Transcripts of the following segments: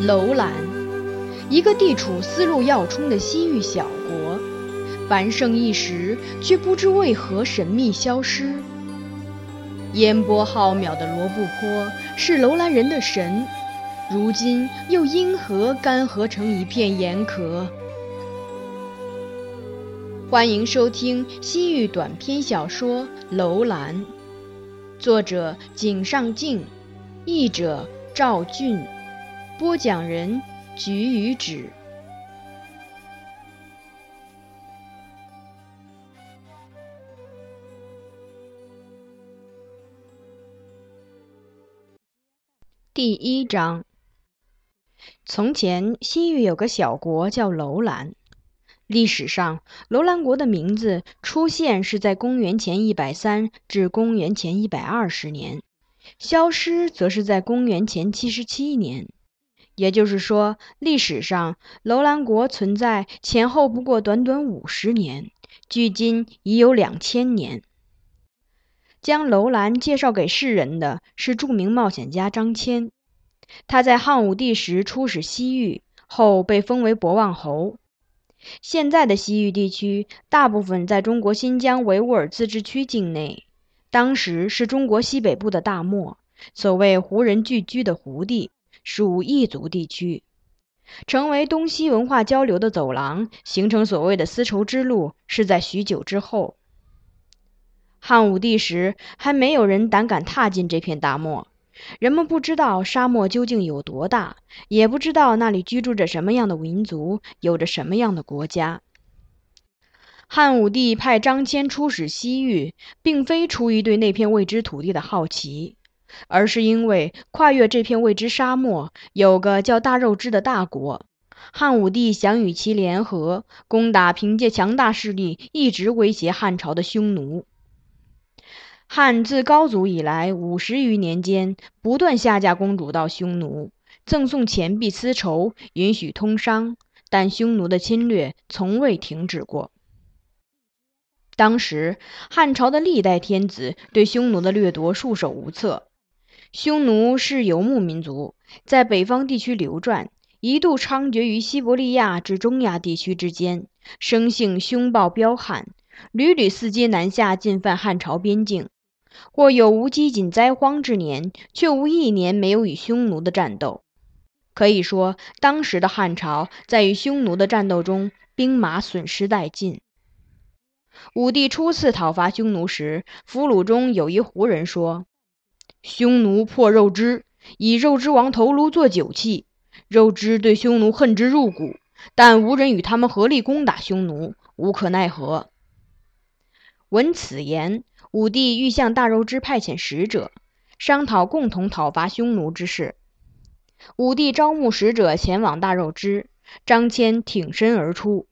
楼兰，一个地处丝路要冲的西域小国，繁盛一时，却不知为何神秘消失。烟波浩渺的罗布泊是楼兰人的神，如今又因何干涸成一片盐壳？欢迎收听西域短篇小说《楼兰》，作者井上静，译者赵俊，播讲人菊与纸。第一章：从前，西域有个小国叫楼兰。历史上，楼兰国的名字出现是在公元前一百三至公元前一百二十年，消失则是在公元前七十七年。也就是说，历史上楼兰国存在前后不过短短五十年，距今已有两千年。将楼兰介绍给世人的是著名冒险家张骞，他在汉武帝时出使西域，后被封为博望侯。现在的西域地区大部分在中国新疆维吾尔自治区境内，当时是中国西北部的大漠，所谓胡人聚居的胡地，属异族地区，成为东西文化交流的走廊，形成所谓的丝绸之路，是在许久之后。汉武帝时，还没有人胆敢踏进这片大漠。人们不知道沙漠究竟有多大，也不知道那里居住着什么样的民族，有着什么样的国家。汉武帝派张骞出使西域，并非出于对那片未知土地的好奇，而是因为跨越这片未知沙漠，有个叫大肉支的大国，汉武帝想与其联合，攻打凭借强大势力一直威胁汉朝的匈奴。汉自高祖以来五十余年间，不断下嫁公主到匈奴，赠送钱币丝绸，允许通商，但匈奴的侵略从未停止过。当时汉朝的历代天子对匈奴的掠夺束手无策。匈奴是游牧民族，在北方地区流转，一度猖獗于西伯利亚至中亚地区之间，生性凶暴彪悍，屡屡伺机南下进犯汉朝边境。或有无饥馑灾荒之年，却无一年没有与匈奴的战斗。可以说，当时的汉朝在与匈奴的战斗中，兵马损失殆尽。武帝初次讨伐匈奴时，俘虏中有一胡人说：“匈奴破肉之，以肉之王头颅做酒器。肉之对匈奴恨之入骨，但无人与他们合力攻打匈奴，无可奈何。”闻此言。武帝欲向大肉支派遣使者，商讨共同讨伐匈奴之事。武帝招募使者前往大肉支，张骞挺身而出。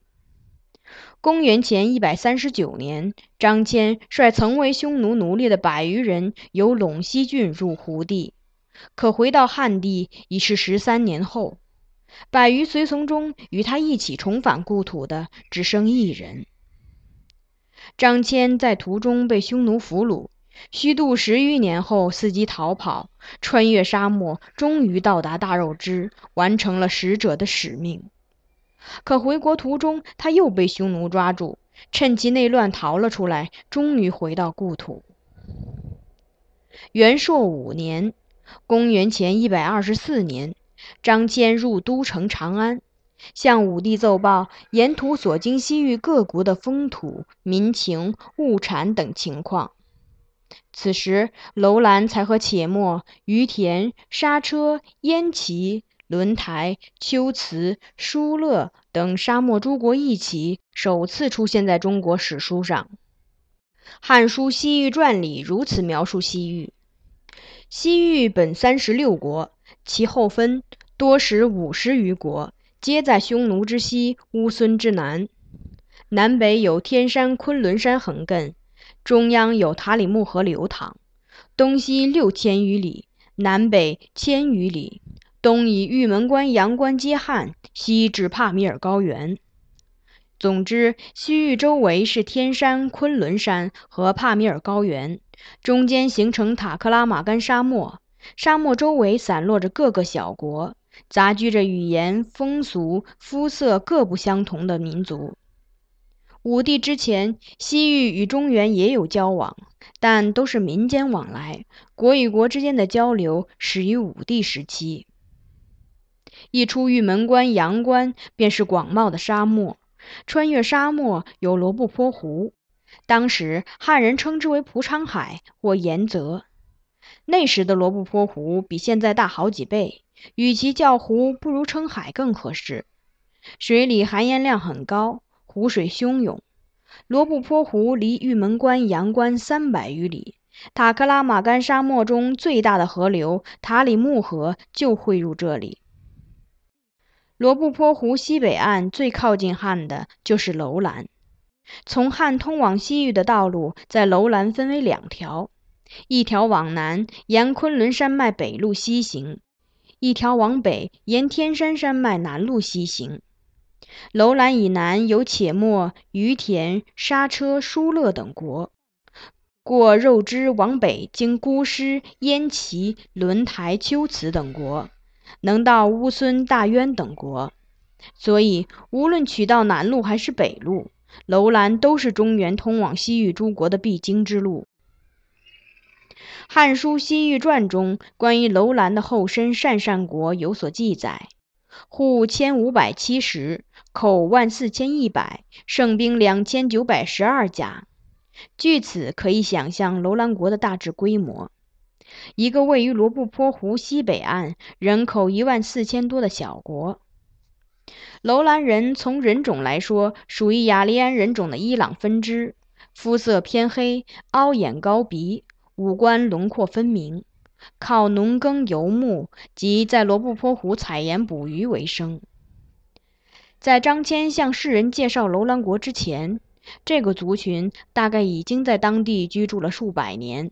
公元前一百三十九年，张骞率曾为匈奴奴隶的百余人由陇西郡入胡地，可回到汉地已是十三年后。百余随从中，与他一起重返故土的只剩一人。张骞在途中被匈奴俘虏，虚度十余年后，伺机逃跑，穿越沙漠，终于到达大肉支，完成了使者的使命。可回国途中，他又被匈奴抓住，趁其内乱逃了出来，终于回到故土。元朔五年（公元前一百二十四年），张骞入都城长安。向武帝奏报沿途所经西域各国的风土民情、物产等情况。此时，楼兰才和且末、于田、莎车、燕齐、轮台、龟兹、疏勒等沙漠诸国一起，首次出现在中国史书上。《汉书·西域传》里如此描述西域：西域本三十六国，其后分多时五十余国。皆在匈奴之西，乌孙之南。南北有天山、昆仑山横亘，中央有塔里木河流淌。东西六千余里，南北千余里。东以玉门关、阳关接汉，西至帕米尔高原。总之，西域周围是天山、昆仑山和帕米尔高原，中间形成塔克拉玛干沙漠。沙漠周围散落着各个小国。杂居着语言、风俗、肤色各不相同的民族。武帝之前，西域与中原也有交往，但都是民间往来，国与国之间的交流始于武帝时期。一出玉门关、阳关，便是广袤的沙漠。穿越沙漠有罗布泊湖，当时汉人称之为蒲昌海或盐泽。那时的罗布泊湖比现在大好几倍，与其叫湖，不如称海更合适。水里含盐量很高，湖水汹涌。罗布泊湖离玉门关、阳关三百余里，塔克拉玛干沙漠中最大的河流塔里木河就汇入这里。罗布泊湖西北岸最靠近汉的就是楼兰。从汉通往西域的道路在楼兰分为两条，一条往南沿昆仑山脉北路西行，一条往北沿天山山脉南路西行。楼兰以南有且末、于田、莎车、疏勒等国，过肉支往北经姑师、燕齐、轮台、龟兹等国。能到乌孙、大渊等国，所以无论取道南路还是北路，楼兰都是中原通往西域诸国的必经之路。《汉书·西域传》中关于楼兰的后身鄯善国有所记载：户千五百七十，口万四千一百，胜兵两千九百十二甲。据此可以想象楼兰国的大致规模。一个位于罗布泊湖西北岸、人口一万四千多的小国。楼兰人从人种来说，属于雅利安人种的伊朗分支，肤色偏黑，凹眼高鼻，五官轮廓分明，靠农耕游牧及在罗布泊湖采盐捕鱼为生。在张骞向世人介绍楼兰国之前，这个族群大概已经在当地居住了数百年。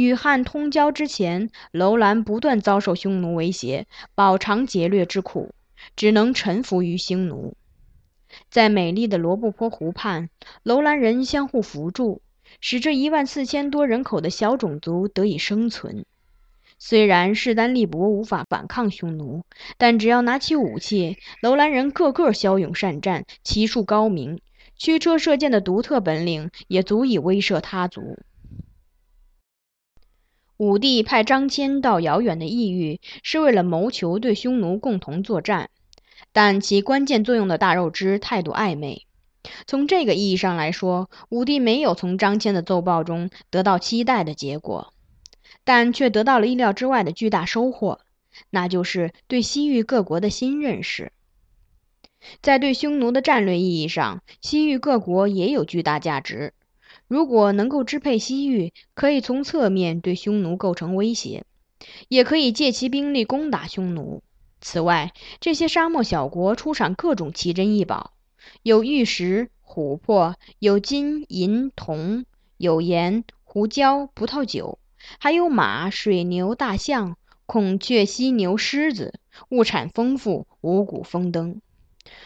与汉通交之前，楼兰不断遭受匈奴威胁，饱尝劫掠之苦，只能臣服于匈奴。在美丽的罗布泊湖畔，楼兰人相互扶助，使这一万四千多人口的小种族得以生存。虽然势单力薄，无法反抗匈奴，但只要拿起武器，楼兰人个个骁勇善战，骑术高明，驱车射箭的独特本领也足以威慑他族。武帝派张骞到遥远的异域，是为了谋求对匈奴共同作战，但起关键作用的大肉支态度暧昧。从这个意义上来说，武帝没有从张骞的奏报中得到期待的结果，但却得到了意料之外的巨大收获，那就是对西域各国的新认识。在对匈奴的战略意义上，西域各国也有巨大价值。如果能够支配西域，可以从侧面对匈奴构成威胁，也可以借其兵力攻打匈奴。此外，这些沙漠小国出产各种奇珍异宝，有玉石、琥珀，有金银铜，有盐、胡椒、葡萄酒，还有马、水牛、大象、孔雀、犀牛、狮子，物产丰富，五谷丰登。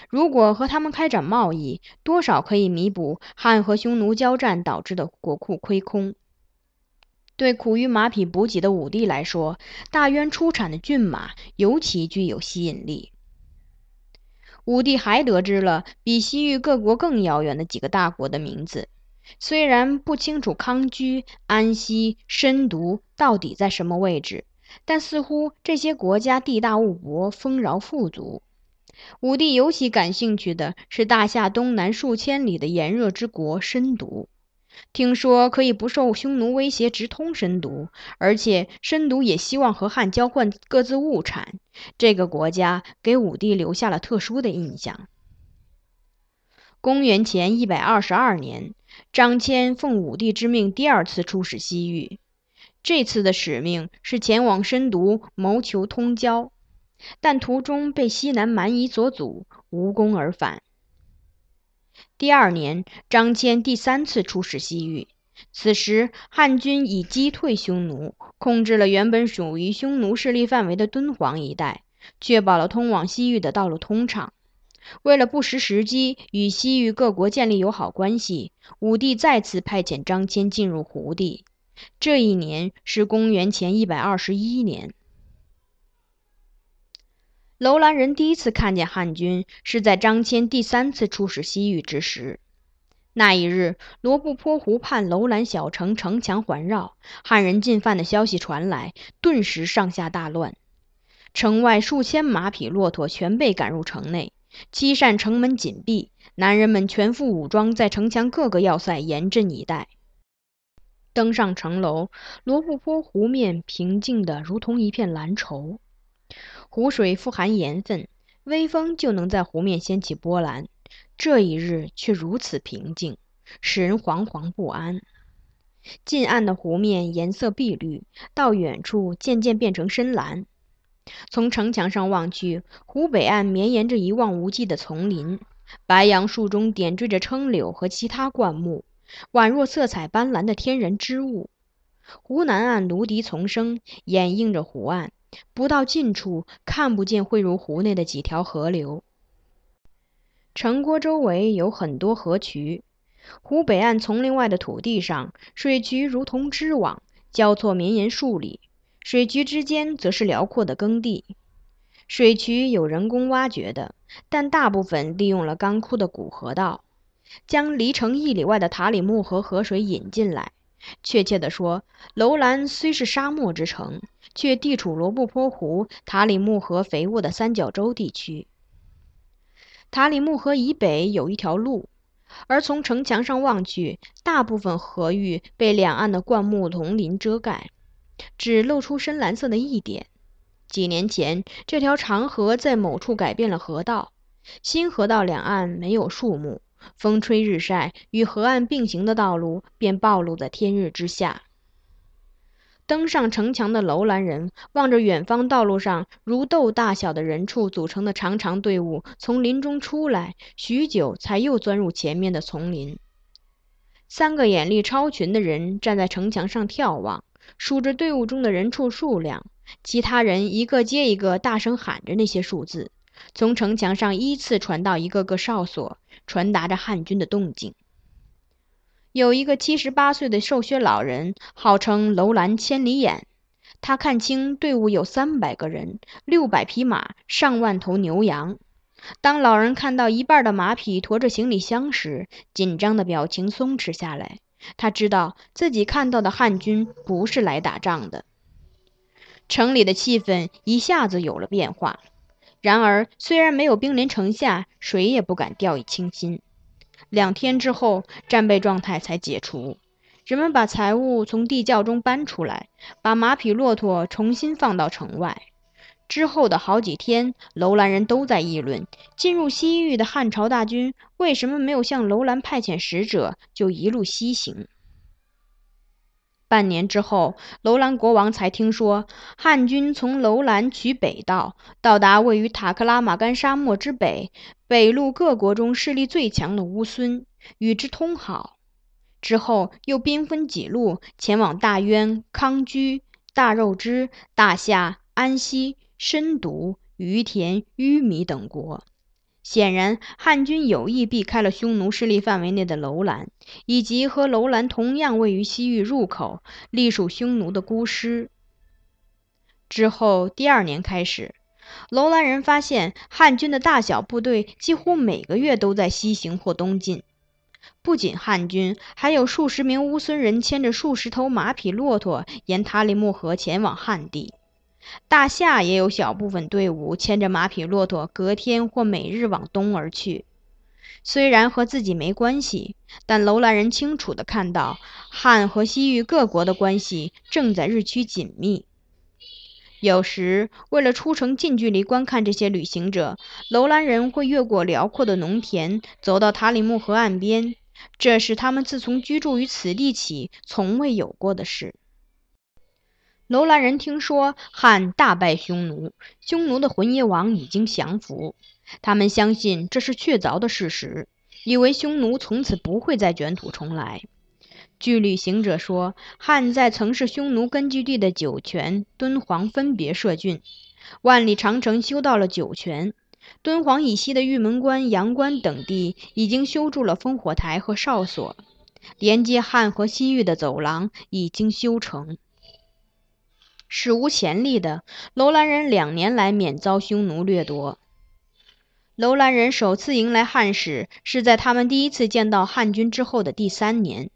如果和他们开展贸易，多少可以弥补汉和匈奴交战导致的国库亏空。对苦于马匹补给的武帝来说，大渊出产的骏马尤其具有吸引力。武帝还得知了比西域各国更遥远的几个大国的名字，虽然不清楚康居、安息、申毒到底在什么位置，但似乎这些国家地大物博，丰饶富足。武帝尤其感兴趣的是大夏东南数千里的炎热之国申毒，听说可以不受匈奴威胁直通申毒，而且申毒也希望和汉交换各自物产。这个国家给武帝留下了特殊的印象。公元前一百二十二年，张骞奉武帝之命第二次出使西域，这次的使命是前往申毒谋求通交。但途中被西南蛮夷所阻，无功而返。第二年，张骞第三次出使西域，此时汉军已击退匈奴，控制了原本属于匈奴势力范围的敦煌一带，确保了通往西域的道路通畅。为了不失时机与西域各国建立友好关系，武帝再次派遣张骞进入胡地。这一年是公元前一百二十一年。楼兰人第一次看见汉军，是在张骞第三次出使西域之时。那一日，罗布泊湖畔楼兰小城城墙环绕，汉人进犯的消息传来，顿时上下大乱。城外数千马匹、骆驼全被赶入城内，七扇城门紧闭，男人们全副武装，在城墙各个要塞严阵以待。登上城楼，罗布泊湖面平静的如同一片蓝绸，湖水富含盐分，微风就能在湖面掀起波澜。这一日却如此平静，使人惶惶不安。近岸的湖面颜色碧绿，到远处渐渐变成深蓝。从城墙上望去，湖北岸绵延着一望无际的丛林，白杨树中点缀着柾柳和其他灌木，宛若色彩斑斓的天然之物。湖南岸芦笛丛生，掩映着湖岸，不到近处看不见汇入湖内的几条河流。城郭周围有很多河渠，湖北岸丛林外的土地上，水渠如同织网，交错绵延数里；水渠之间则是辽阔的耕地。水渠有人工挖掘的，但大部分利用了干枯的古河道，将离城一里外的塔里木河河水引进来。确切地说，楼兰虽是沙漠之城，却地处罗布泊湖、塔里木河肥沃的三角洲地区。塔里木河以北有一条路，而从城墙上望去，大部分河域被两岸的灌木丛林遮盖，只露出深蓝色的一点。几年前，这条长河在某处改变了河道，新河道两岸没有树木，风吹日晒，与河岸并行的道路便暴露在天日之下。登上城墙的楼兰人望着远方道路上如豆大小的人畜组成的长长队伍从林中出来，许久才又钻入前面的丛林。三个眼力超群的人站在城墙上眺望，数着队伍中的人畜数量。其他人一个接一个大声喊着那些数字，从城墙上依次传到一个个哨所，传达着汉军的动静。有一个七十八岁的瘦削老人，号称楼兰千里眼。他看清队伍有三百个人，六百匹马，上万头牛羊。当老人看到一半的马匹驮着行李箱时，紧张的表情松弛下来。他知道自己看到的汉军不是来打仗的。城里的气氛一下子有了变化。然而，虽然没有兵临城下，谁也不敢掉以轻心。两天之后，战备状态才解除。人们把财物从地窖中搬出来，把马匹、骆驼重新放到城外。之后的好几天，楼兰人都在议论：进入西域的汉朝大军为什么没有向楼兰派遣使者，就一路西行？半年之后，楼兰国王才听说，汉军从楼兰取北道，到达位于塔克拉玛干沙漠之北、北陆各国中势力最强的乌孙，与之通好。之后又兵分几路，前往大渊、康居、大肉支、大夏、安息、深毒、于田、淤米等国。显然，汉军有意避开了匈奴势力范围内的楼兰，以及和楼兰同样位于西域入口、隶属匈奴的孤师。之后，第二年开始，楼兰人发现汉军的大小部队几乎每个月都在西行或东进。不仅汉军，还有数十名乌孙人牵着数十头马匹、骆驼，沿塔里木河前往汉地。大夏也有小部分队伍牵着马匹、骆驼，隔天或每日往东而去。虽然和自己没关系，但楼兰人清楚地看到，汉和西域各国的关系正在日趋紧密。有时，为了出城近距离观看这些旅行者，楼兰人会越过辽阔的农田，走到塔里木河岸边。这是他们自从居住于此地起从未有过的事。楼兰人听说汉大败匈奴，匈奴的浑邪王已经降服。他们相信这是确凿的事实，以为匈奴从此不会再卷土重来。据旅行者说，汉在曾是匈奴根据地的酒泉、敦煌分别设郡，万里长城修到了酒泉，敦煌以西的玉门关、阳关等地已经修筑了烽火台和哨所，连接汉和西域的走廊已经修成。史无前例的，楼兰人两年来免遭匈奴掠夺。楼兰人首次迎来汉使，是在他们第一次见到汉军之后的第三年。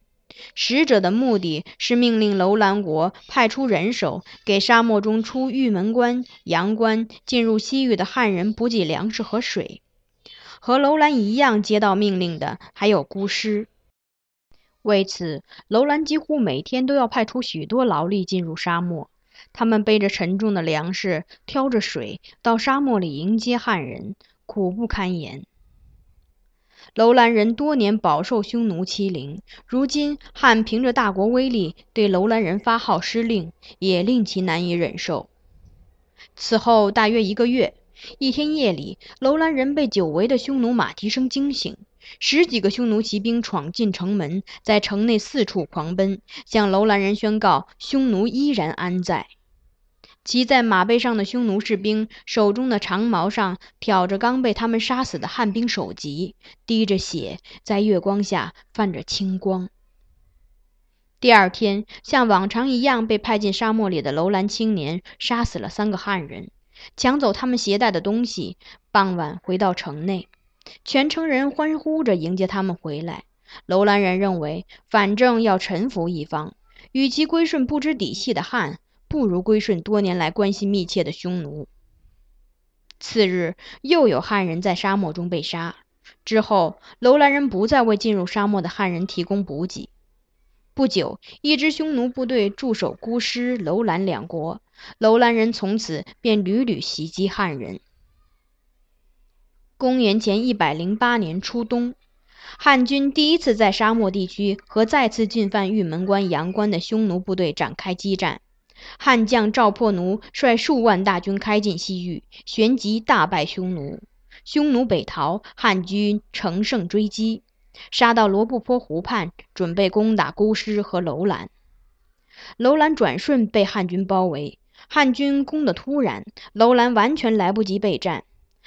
使者的目的是命令楼兰国派出人手，给沙漠中出玉门关、阳关进入西域的汉人补给粮食和水。和楼兰一样接到命令的还有孤师。为此，楼兰几乎每天都要派出许多劳力进入沙漠。他们背着沉重的粮食，挑着水，到沙漠里迎接汉人，苦不堪言。楼兰人多年饱受匈奴欺凌，如今汉凭着大国威力对楼兰人发号施令，也令其难以忍受。此后大约一个月，一天夜里，楼兰人被久违的匈奴马蹄声惊醒，十几个匈奴骑兵闯进城门，在城内四处狂奔，向楼兰人宣告匈奴依然安在。骑在马背上的匈奴士兵手中的长矛上挑着刚被他们杀死的汉兵首级，滴着血，在月光下泛着青光。第二天，像往常一样被派进沙漠里的楼兰青年杀死了三个汉人，抢走他们携带的东西。傍晚回到城内，全城人欢呼着迎接他们回来。楼兰人认为，反正要臣服一方，与其归顺不知底细的汉。不如归顺多年来关系密切的匈奴。次日，又有汉人在沙漠中被杀。之后，楼兰人不再为进入沙漠的汉人提供补给。不久，一支匈奴部队驻守孤师、楼兰两国，楼兰人从此便屡屡袭击汉人。公元前一百零八年初冬，汉军第一次在沙漠地区和再次进犯玉门关、阳关的匈奴部队展开激战。汉将赵破奴率数万大军开进西域，旋即大败匈奴。匈奴北逃，汉军乘胜追击，杀到罗布泊湖畔，准备攻打孤师和楼兰。楼兰转瞬被汉军包围，汉军攻得突然，楼兰完全来不及备战。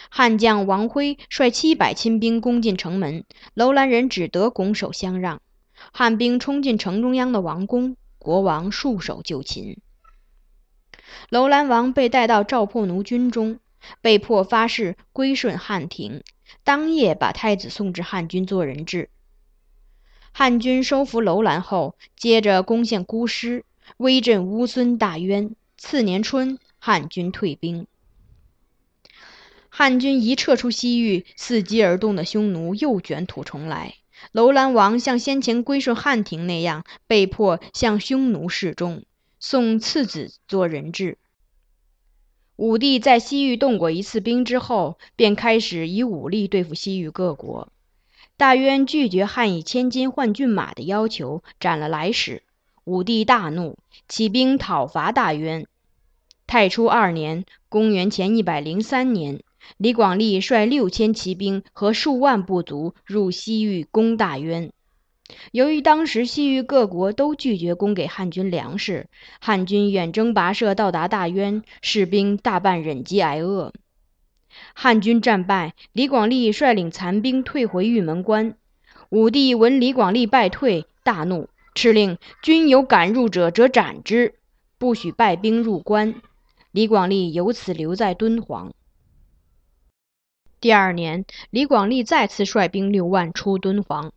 汉将王辉率七百亲兵攻进城门，楼兰人只得拱手相让。汉兵冲进城中央的王宫，国王束手就擒。楼兰王被带到赵破奴军中，被迫发誓归顺汉庭。当夜把太子送至汉军做人质。汉军收服楼兰后，接着攻陷孤师，威震乌孙、大渊。次年春，汉军退兵。汉军一撤出西域，伺机而动的匈奴又卷土重来。楼兰王像先前归顺汉庭那样，被迫向匈奴示众。送次子做人质。武帝在西域动过一次兵之后，便开始以武力对付西域各国。大渊拒绝汉以千金换骏马的要求，斩了来使。武帝大怒，起兵讨伐大渊。太初二年（公元前一百零三年），李广利率六千骑兵和数万部族入西域攻大渊。由于当时西域各国都拒绝供给汉军粮食，汉军远征跋涉到达大渊，士兵大半忍饥挨饿。汉军战败，李广利率领残兵退回玉门关。武帝闻李广利败退，大怒，敕令军有敢入者，则斩之，不许败兵入关。李广利由此留在敦煌。第二年，李广利再次率兵六万出敦煌。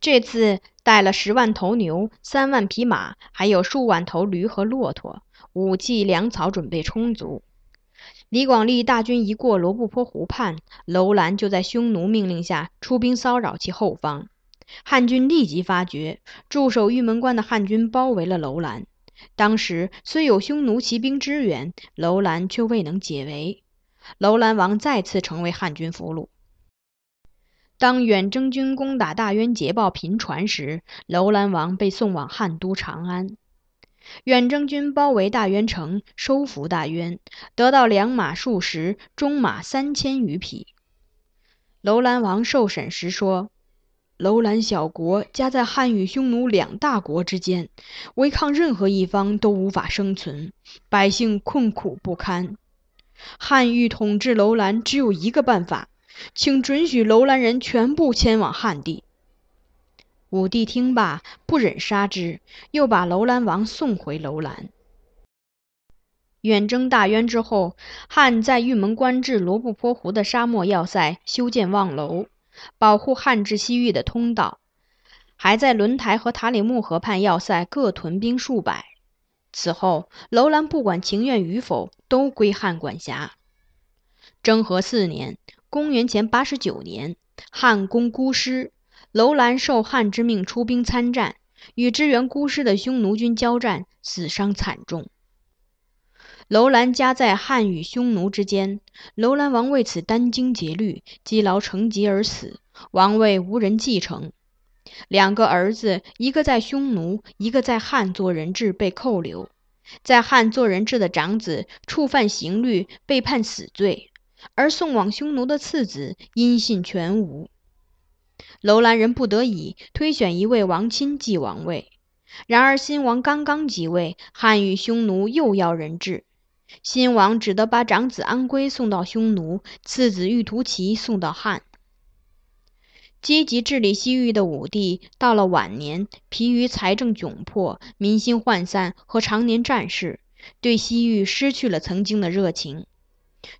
这次带了十万头牛、三万匹马，还有数万头驴和骆驼，武器粮草准备充足。李广利大军一过罗布泊湖畔，楼兰就在匈奴命令下出兵骚扰其后方。汉军立即发觉，驻守玉门关的汉军包围了楼兰。当时虽有匈奴骑兵支援，楼兰却未能解围。楼兰王再次成为汉军俘虏。当远征军攻打大渊捷报频传时，楼兰王被送往汉都长安。远征军包围大渊城，收服大渊，得到良马数十，中马三千余匹。楼兰王受审时说：“楼兰小国夹在汉与匈奴两大国之间，违抗任何一方都无法生存，百姓困苦不堪。汉欲统治楼兰，只有一个办法。”请准许楼兰人全部迁往汉地。武帝听罢，不忍杀之，又把楼兰王送回楼兰。远征大渊之后，汉在玉门关至罗布泊湖的沙漠要塞修建望楼，保护汉至西域的通道；还在轮台和塔里木河畔要塞各屯兵数百。此后，楼兰不管情愿与否，都归汉管辖。征和四年（公元前八十九年），汉攻姑师，楼兰受汉之命出兵参战，与支援姑师的匈奴军交战，死伤惨重。楼兰夹在汉与匈奴之间，楼兰王为此殚精竭虑，积劳成疾而死，王位无人继承。两个儿子，一个在匈奴，一个在汉做人质，被扣留。在汉做人质的长子触犯刑律，被判死罪，而送往匈奴的次子音信全无。楼兰人不得已推选一位王亲继王位，然而新王刚刚即位，汉与匈奴又要人质。新王只得把长子安归送到匈奴，次子玉图齐送到汉。积极治理西域的武帝到了晚年，疲于财政窘迫、民心涣散和常年战事，对西域失去了曾经的热情。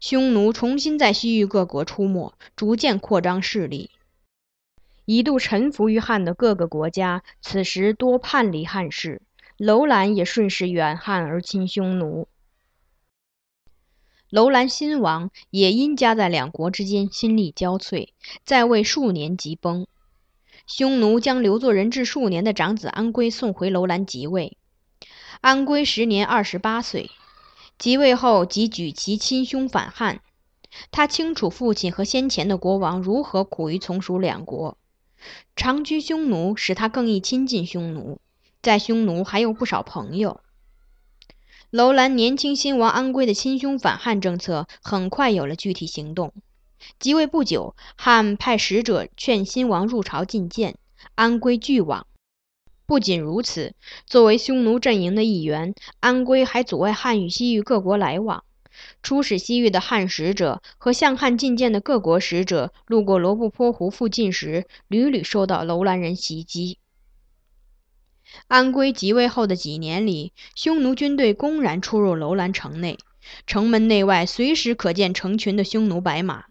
匈奴重新在西域各国出没，逐渐扩张势力。一度臣服于汉的各个国家，此时多叛离汉室。楼兰也顺势远汉而亲匈奴。楼兰新王也因夹在两国之间，心力交瘁，在位数年即崩。匈奴将留作人质数年的长子安归送回楼兰即位。安归时年二十八岁，即位后即举其亲兄反汉。他清楚父亲和先前的国王如何苦于从属两国，长居匈奴使他更易亲近匈奴，在匈奴还有不少朋友。楼兰年轻新王安归的亲兄反汉政策很快有了具体行动。即位不久，汉派使者劝新王入朝觐见，安归拒往。不仅如此，作为匈奴阵营的一员，安归还阻碍汉与西域各国来往。出使西域的汉使者和向汉觐见的各国使者，路过罗布泊湖附近时，屡屡受到楼兰人袭击。安归即位后的几年里，匈奴军队公然出入楼兰城内，城门内外随时可见成群的匈奴白马。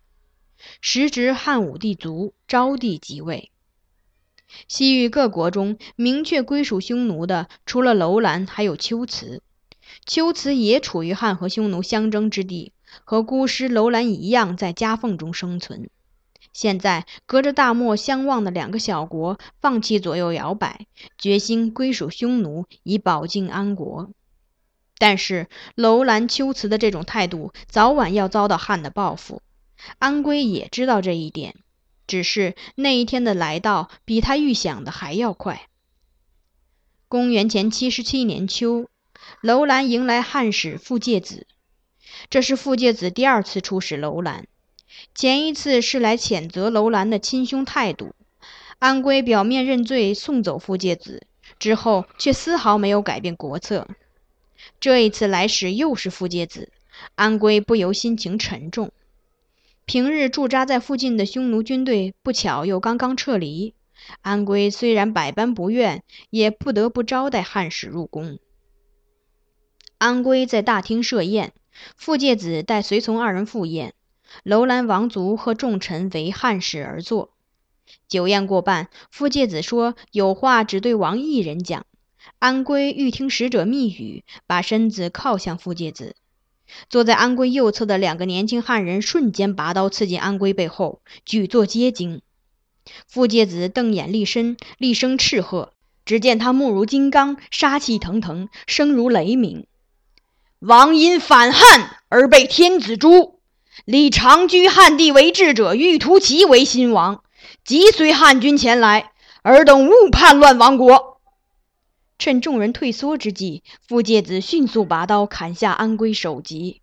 时值汉武帝卒，昭帝即位。西域各国中明确归属匈奴的，除了楼兰，还有龟兹。龟兹也处于汉和匈奴相争之地，和姑师楼兰一样，在夹缝中生存。现在，隔着大漠相望的两个小国放弃左右摇摆，决心归属匈奴，以保境安国。但是，楼兰、秋瓷的这种态度，早晚要遭到汉的报复。安归也知道这一点，只是那一天的来到，比他预想的还要快。公元前七十七年秋，楼兰迎来汉使傅介子，这是傅介子第二次出使楼兰。前一次是来谴责楼兰的亲兄态度，安归表面认罪，送走傅介子之后，却丝毫没有改变国策。这一次来使又是傅介子，安归不由心情沉重。平日驻扎在附近的匈奴军队不巧又刚刚撤离，安归虽然百般不愿，也不得不招待汉使入宫。安归在大厅设宴，傅介子带随从二人赴宴。楼兰王族和众臣为汉使而坐。酒宴过半，傅介子说：“有话只对王一人讲。”安归欲听使者密语，把身子靠向傅介子。坐在安归右侧的两个年轻汉人瞬间拔刀刺进安归背后，举座皆惊。傅介子瞪眼立身，厉声斥喝。只见他目如金刚，杀气腾腾，声如雷鸣：“王因反汉而被天子诛。”立长居汉地为质者欲图齐为新王，即随汉军前来，尔等勿叛乱亡国。趁众人退缩之际，傅介子迅速拔刀砍下安归首级。